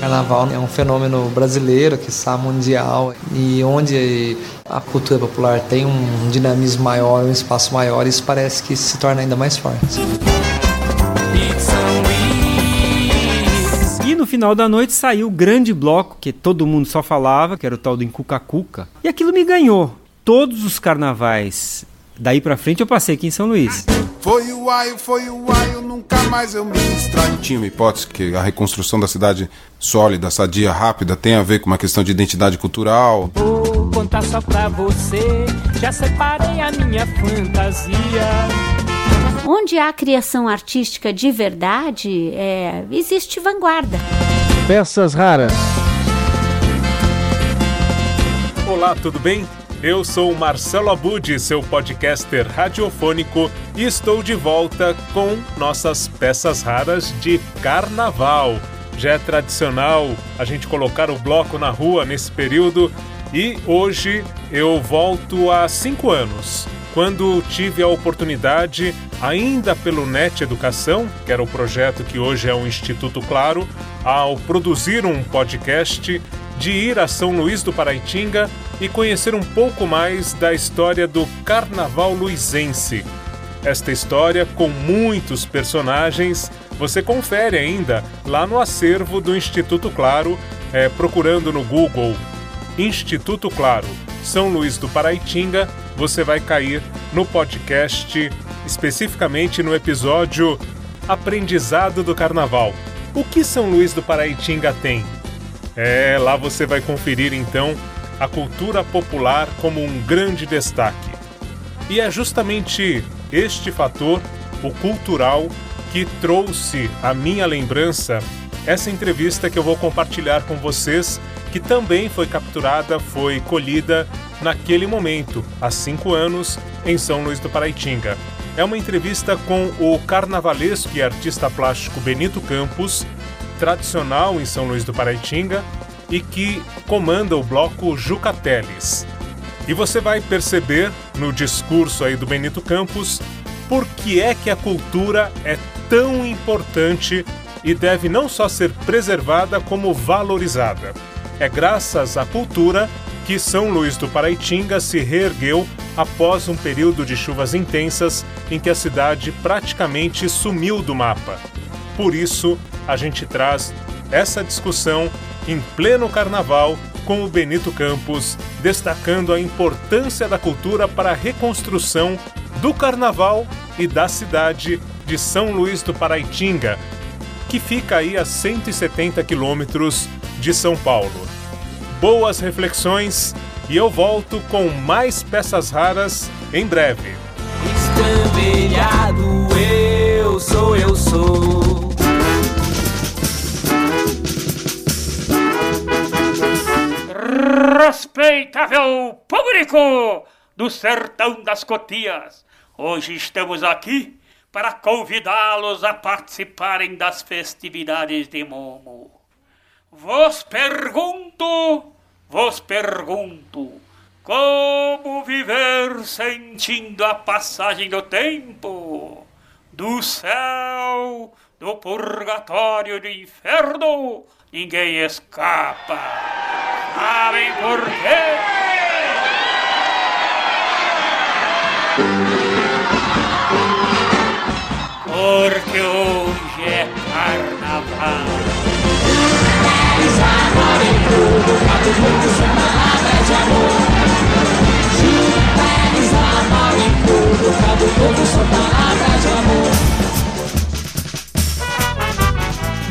Carnaval é um fenômeno brasileiro, que está mundial, e onde a cultura popular tem um dinamismo maior, um espaço maior, isso parece que se torna ainda mais forte. E no final da noite saiu o grande bloco que todo mundo só falava, que era o tal do Incuca Cuca. E aquilo me ganhou. Todos os carnavais daí pra frente eu passei aqui em São Luís. Foi o aio, foi o aio, nunca mais eu me extraio. Tinha uma hipótese que a reconstrução da cidade sólida, sadia, rápida, tem a ver com uma questão de identidade cultural. Vou contar só pra você, já separei a minha fantasia. Onde há criação artística de verdade, é, existe vanguarda. Peças raras. Olá, tudo bem? Eu sou Marcelo Abud, seu podcaster radiofônico, e estou de volta com nossas peças raras de carnaval. Já é tradicional a gente colocar o bloco na rua nesse período e hoje eu volto há cinco anos, quando tive a oportunidade, ainda pelo NET Educação, que era o projeto que hoje é o Instituto Claro, ao produzir um podcast de ir a São Luís do Paraitinga e conhecer um pouco mais da história do Carnaval Luizense. Esta história, com muitos personagens, você confere ainda lá no acervo do Instituto Claro, é, procurando no Google Instituto Claro São Luís do Paraitinga, você vai cair no podcast, especificamente no episódio Aprendizado do Carnaval. O que São Luís do Paraitinga tem? É, lá você vai conferir então a cultura popular como um grande destaque. E é justamente este fator, o cultural, que trouxe à minha lembrança essa entrevista que eu vou compartilhar com vocês, que também foi capturada, foi colhida naquele momento, há cinco anos, em São Luís do Paraitinga. É uma entrevista com o carnavalesco e artista plástico Benito Campos, tradicional em São Luís do Paraitinga e que comanda o bloco Jucateles. E você vai perceber no discurso aí do Benito Campos por que é que a cultura é tão importante e deve não só ser preservada como valorizada. É graças à cultura que São Luís do Paraitinga se reergueu após um período de chuvas intensas em que a cidade praticamente sumiu do mapa. Por isso, a gente traz essa discussão em pleno carnaval com o Benito Campos, destacando a importância da cultura para a reconstrução do carnaval e da cidade de São Luís do Paraitinga, que fica aí a 170 quilômetros de São Paulo. Boas reflexões e eu volto com mais peças raras em breve. Eu sou, eu sou. Respeitável público do sertão das Cotias, hoje estamos aqui para convidá-los a participarem das festividades de Momo. Vos pergunto, vos pergunto, como viver sentindo a passagem do tempo, do céu, do purgatório do inferno, ninguém escapa. Sabem por quê? Porque hoje é carnaval.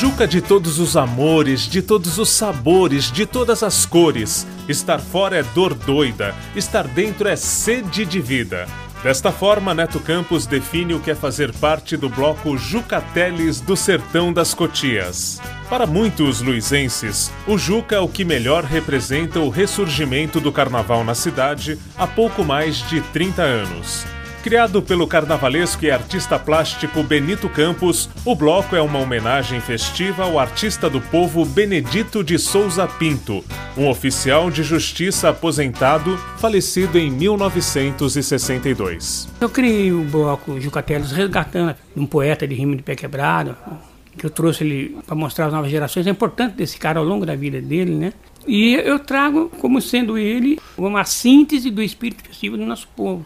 Juca de todos os amores, de todos os sabores, de todas as cores. Estar fora é dor doida, estar dentro é sede de vida. Desta forma, Neto Campos define o que é fazer parte do bloco Jucateles do Sertão das Cotias. Para muitos luizenses, o Juca é o que melhor representa o ressurgimento do carnaval na cidade há pouco mais de 30 anos. Criado pelo carnavalesco e artista plástico Benito Campos, o bloco é uma homenagem festiva ao artista do povo Benedito de Souza Pinto, um oficial de justiça aposentado, falecido em 1962. Eu criei o bloco Jucateles resgatando um poeta de rima de pé quebrado, que eu trouxe ele para mostrar às novas gerações a importância desse cara ao longo da vida dele, né? E eu trago como sendo ele uma síntese do espírito festivo do nosso povo.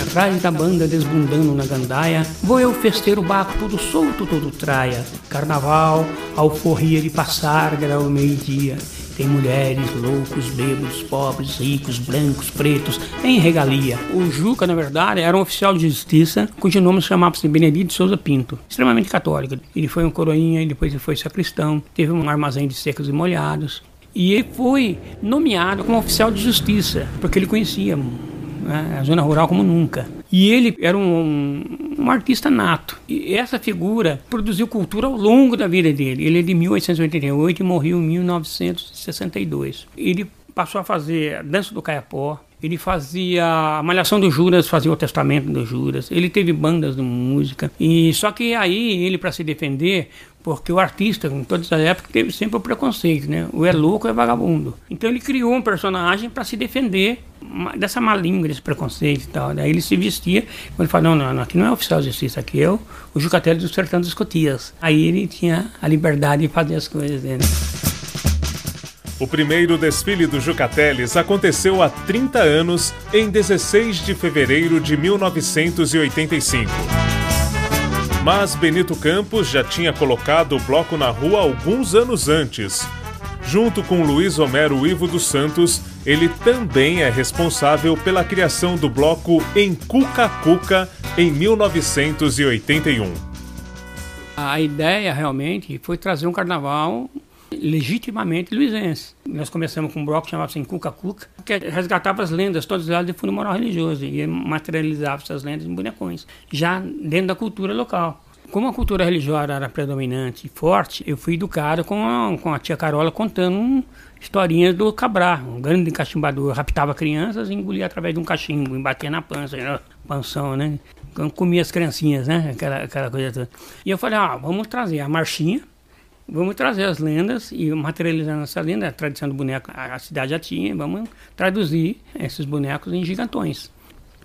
Atrás da banda desbundando na gandaia, vou eu festeiro o barco todo solto, todo traia. Carnaval, alforria de passar, ao meio-dia. Tem mulheres, loucos, bêbados, pobres, ricos, brancos, pretos, em regalia. O Juca, na verdade, era um oficial de justiça cujo nome chamava-se Benedito Souza Pinto, extremamente católico. Ele foi um coroinha depois ele foi sacristão, teve um armazém de secos e molhados. E ele foi nomeado como oficial de justiça, porque ele conhecia né, a zona rural como nunca. E ele era um, um, artista nato. E essa figura produziu cultura ao longo da vida dele. Ele é de 1888 e morreu em 1962. Ele passou a fazer a dança do caiapó, ele fazia a Malhação do Juras, fazia o Testamento do Juras. Ele teve bandas de música. E só que aí ele para se defender, porque o artista, em todas as épocas, teve sempre o preconceito, né? O é louco é vagabundo. Então ele criou um personagem para se defender dessa malíngua, desse preconceito e tal. Daí ele se vestia, ele falou, não, não, aqui não é oficial de justiça, aqui é o, o Jucatelli do Sertão dos Cotias. Aí ele tinha a liberdade de fazer as coisas dele. O primeiro desfile do Jucateles aconteceu há 30 anos, em 16 de fevereiro de 1985. Mas Benito Campos já tinha colocado o bloco na rua alguns anos antes. Junto com Luiz Homero Ivo dos Santos, ele também é responsável pela criação do bloco em Cuca Cuca em 1981. A ideia realmente foi trazer um carnaval legitimamente luizense. Nós começamos com um bloco que chamava-se Cuca Cuca, que resgatava as lendas, todas elas de fundo moral religioso, e materializava essas lendas em bonecões, já dentro da cultura local. Como a cultura religiosa era predominante e forte, eu fui educado com a, com a tia Carola contando um, historinhas do Cabrá, um grande cachimbador, raptava crianças e engolia através de um cachimbo, embatia na pança, pansão, né? Comia as criancinhas, né? Aquela, aquela coisa toda. E eu falei, ah, vamos trazer a marchinha, Vamos trazer as lendas e materializando essa lenda, a tradição do boneco, a cidade já tinha, vamos traduzir esses bonecos em gigantões.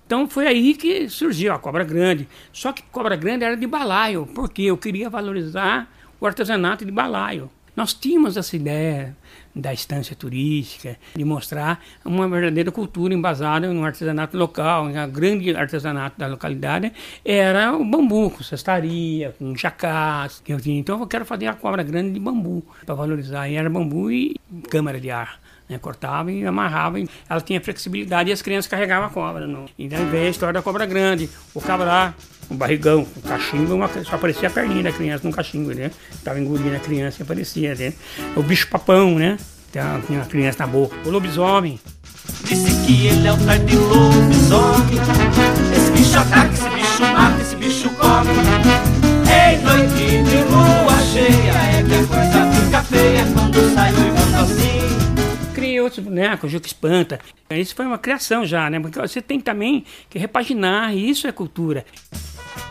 Então foi aí que surgiu a Cobra Grande. Só que Cobra Grande era de balaio, porque eu queria valorizar o artesanato de balaio. Nós tínhamos essa ideia da estância turística, de mostrar uma verdadeira cultura embasada no artesanato local. O grande artesanato da localidade era o bambu, com cestaria, com chacás. Então eu quero fazer a cobra grande de bambu, para valorizar. E era bambu e câmara de ar. Né, cortava e amarrava, e ela tinha flexibilidade e as crianças carregavam a cobra. No... Então, veio a história da cobra grande, o cabrá, o barrigão, o cachimbo, uma, só aparecia a perninha da criança no cachimbo, né? Tava engolindo a criança e aparecia, né? O bicho papão, né? Tinha uma criança na boca. O lobisomem. Disse que ele é o tal de lobisomem. Esse bicho ataca, esse bicho mata, esse bicho come. Ei, noite de lua cheia, é que a coisa fica feia quando sai o assim. Outros bonecos, Juca Espanta. Isso foi uma criação já, né? Porque você tem também que repaginar, e isso é cultura.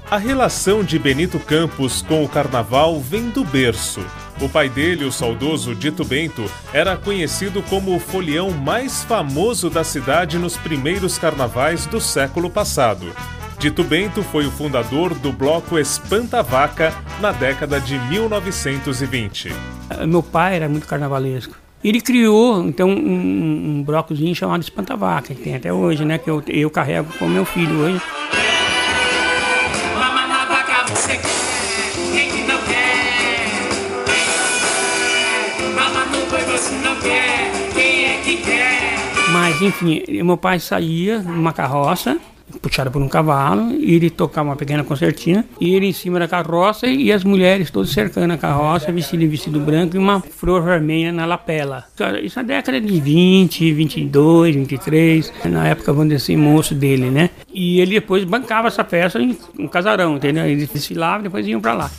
A relação de Benito Campos com o carnaval vem do berço. O pai dele, o saudoso Dito Bento, era conhecido como o folião mais famoso da cidade nos primeiros carnavais do século passado. Dito Bento foi o fundador do bloco Espanta Vaca na década de 1920. Meu pai era muito carnavalesco. Ele criou, então, um, um blocozinho chamado Espanta Vaca, que tem até hoje, né? Que eu, eu carrego com meu filho hoje. Mas enfim, meu pai saía numa carroça, puxada por um cavalo, e ele tocava uma pequena concertina, e ele em cima da carroça e as mulheres todas cercando a carroça, vestidas em vestido branco e uma flor vermelha na lapela. Isso na década de 20, 22, 23, na época, vamos dizer assim, moço dele, né? E ele depois bancava essa festa em um casarão, entendeu? Eles desfilavam e depois iam para lá.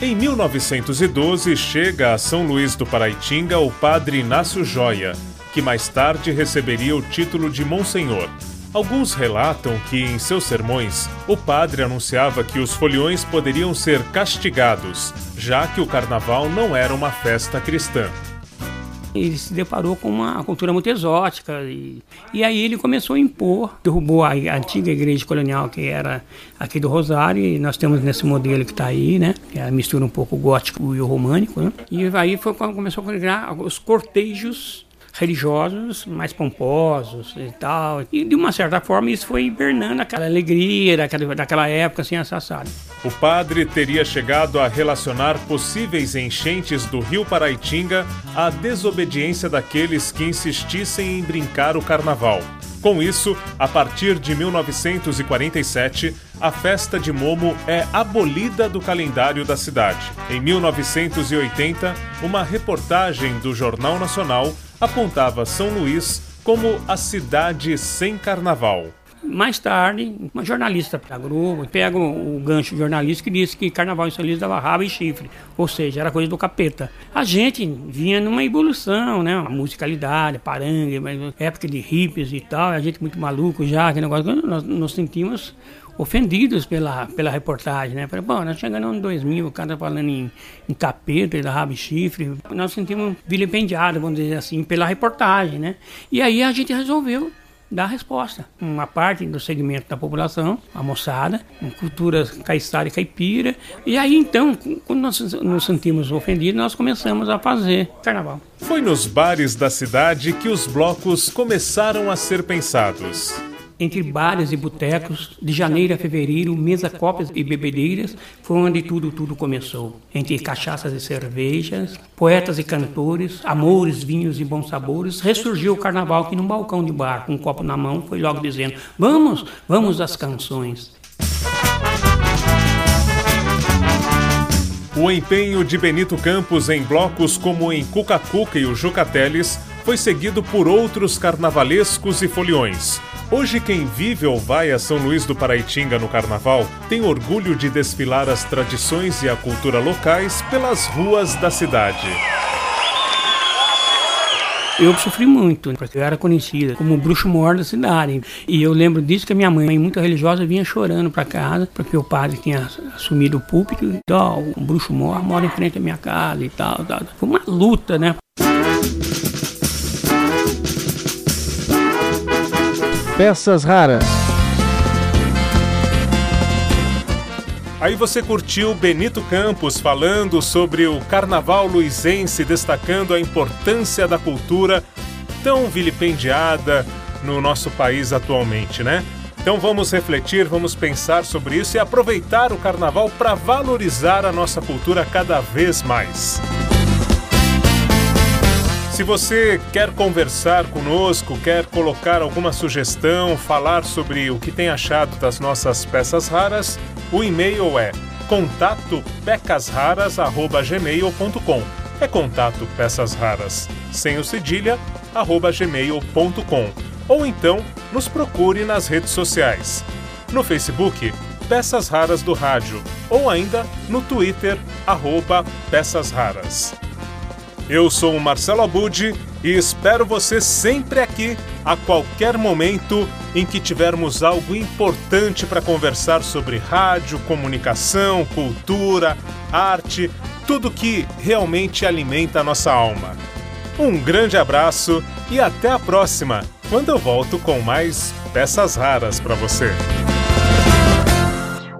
Em 1912, chega a São Luís do Paraitinga o padre Inácio Joia, que mais tarde receberia o título de Monsenhor. Alguns relatam que, em seus sermões, o padre anunciava que os foliões poderiam ser castigados, já que o carnaval não era uma festa cristã. ele se deparou com uma cultura muito exótica e, e aí ele começou a impor, derrubou a, antiga igreja colonial que era aqui do Rosário e nós temos nesse modelo que está aí, né, que é mistura um pouco gótico e o românico, né, e aí foi quando começou a criar os cortejos religiosos mais pomposos e tal. E de uma certa forma isso foi hibernando aquela alegria daquela, daquela época assim assassada. O padre teria chegado a relacionar possíveis enchentes do rio Paraitinga à desobediência daqueles que insistissem em brincar o carnaval. Com isso, a partir de 1947, a festa de Momo é abolida do calendário da cidade. Em 1980, uma reportagem do Jornal Nacional apontava São Luís como a cidade sem carnaval. Mais tarde, uma jornalista da Globo pega o gancho jornalístico que disse que carnaval em São Luís dava rabo e chifre, ou seja, era coisa do capeta. A gente vinha numa evolução, né? Uma musicalidade, parangue, época de hippies e tal, a gente muito maluco já, aquele negócio. Nós nos sentimos ofendidos pela, pela reportagem, né? Falei, bom, nós chegamos em 2000, o cara falando em, em capeta, da rabo e chifre, nós sentimos vilipendiados, vamos dizer assim, pela reportagem, né? E aí a gente resolveu dar resposta. Uma parte do segmento da população, a moçada, cultura caiçara e caipira. E aí então, quando nós nos sentimos ofendidos, nós começamos a fazer carnaval. Foi nos bares da cidade que os blocos começaram a ser pensados. Entre bares e botecos, de janeiro a fevereiro, mesa cópias e bebedeiras, foi onde tudo, tudo começou. Entre cachaças e cervejas, poetas e cantores, amores, vinhos e bons sabores, ressurgiu o carnaval que num balcão de bar, com um copo na mão, foi logo dizendo, vamos, vamos às canções. O empenho de Benito Campos em blocos como em Cuca Cuca e o Jucateles foi seguido por outros carnavalescos e foliões. Hoje, quem vive ou vai a São Luís do Paraitinga no carnaval tem orgulho de desfilar as tradições e a cultura locais pelas ruas da cidade. Eu sofri muito, porque eu era conhecida como o bruxo mor da cidade. E eu lembro disso que a minha mãe, muito religiosa, vinha chorando para casa, porque o padre tinha assumido o púlpito. E, ó, o bruxo mor mora em frente à minha casa e tal, tal. Foi uma luta, né? Peças raras. Aí você curtiu Benito Campos falando sobre o carnaval luizense, destacando a importância da cultura tão vilipendiada no nosso país atualmente, né? Então vamos refletir, vamos pensar sobre isso e aproveitar o carnaval para valorizar a nossa cultura cada vez mais. Se você quer conversar conosco, quer colocar alguma sugestão, falar sobre o que tem achado das nossas peças raras, o e-mail é contatopecasraras@gmail.com. É contato peças raras sem o cedilha arroba gmail.com. Ou então nos procure nas redes sociais. No Facebook, Peças Raras do Rádio, ou ainda no Twitter, arroba Peças Raras. Eu sou o Marcelo Abud e espero você sempre aqui, a qualquer momento em que tivermos algo importante para conversar sobre rádio, comunicação, cultura, arte, tudo que realmente alimenta a nossa alma. Um grande abraço e até a próxima, quando eu volto com mais peças raras para você.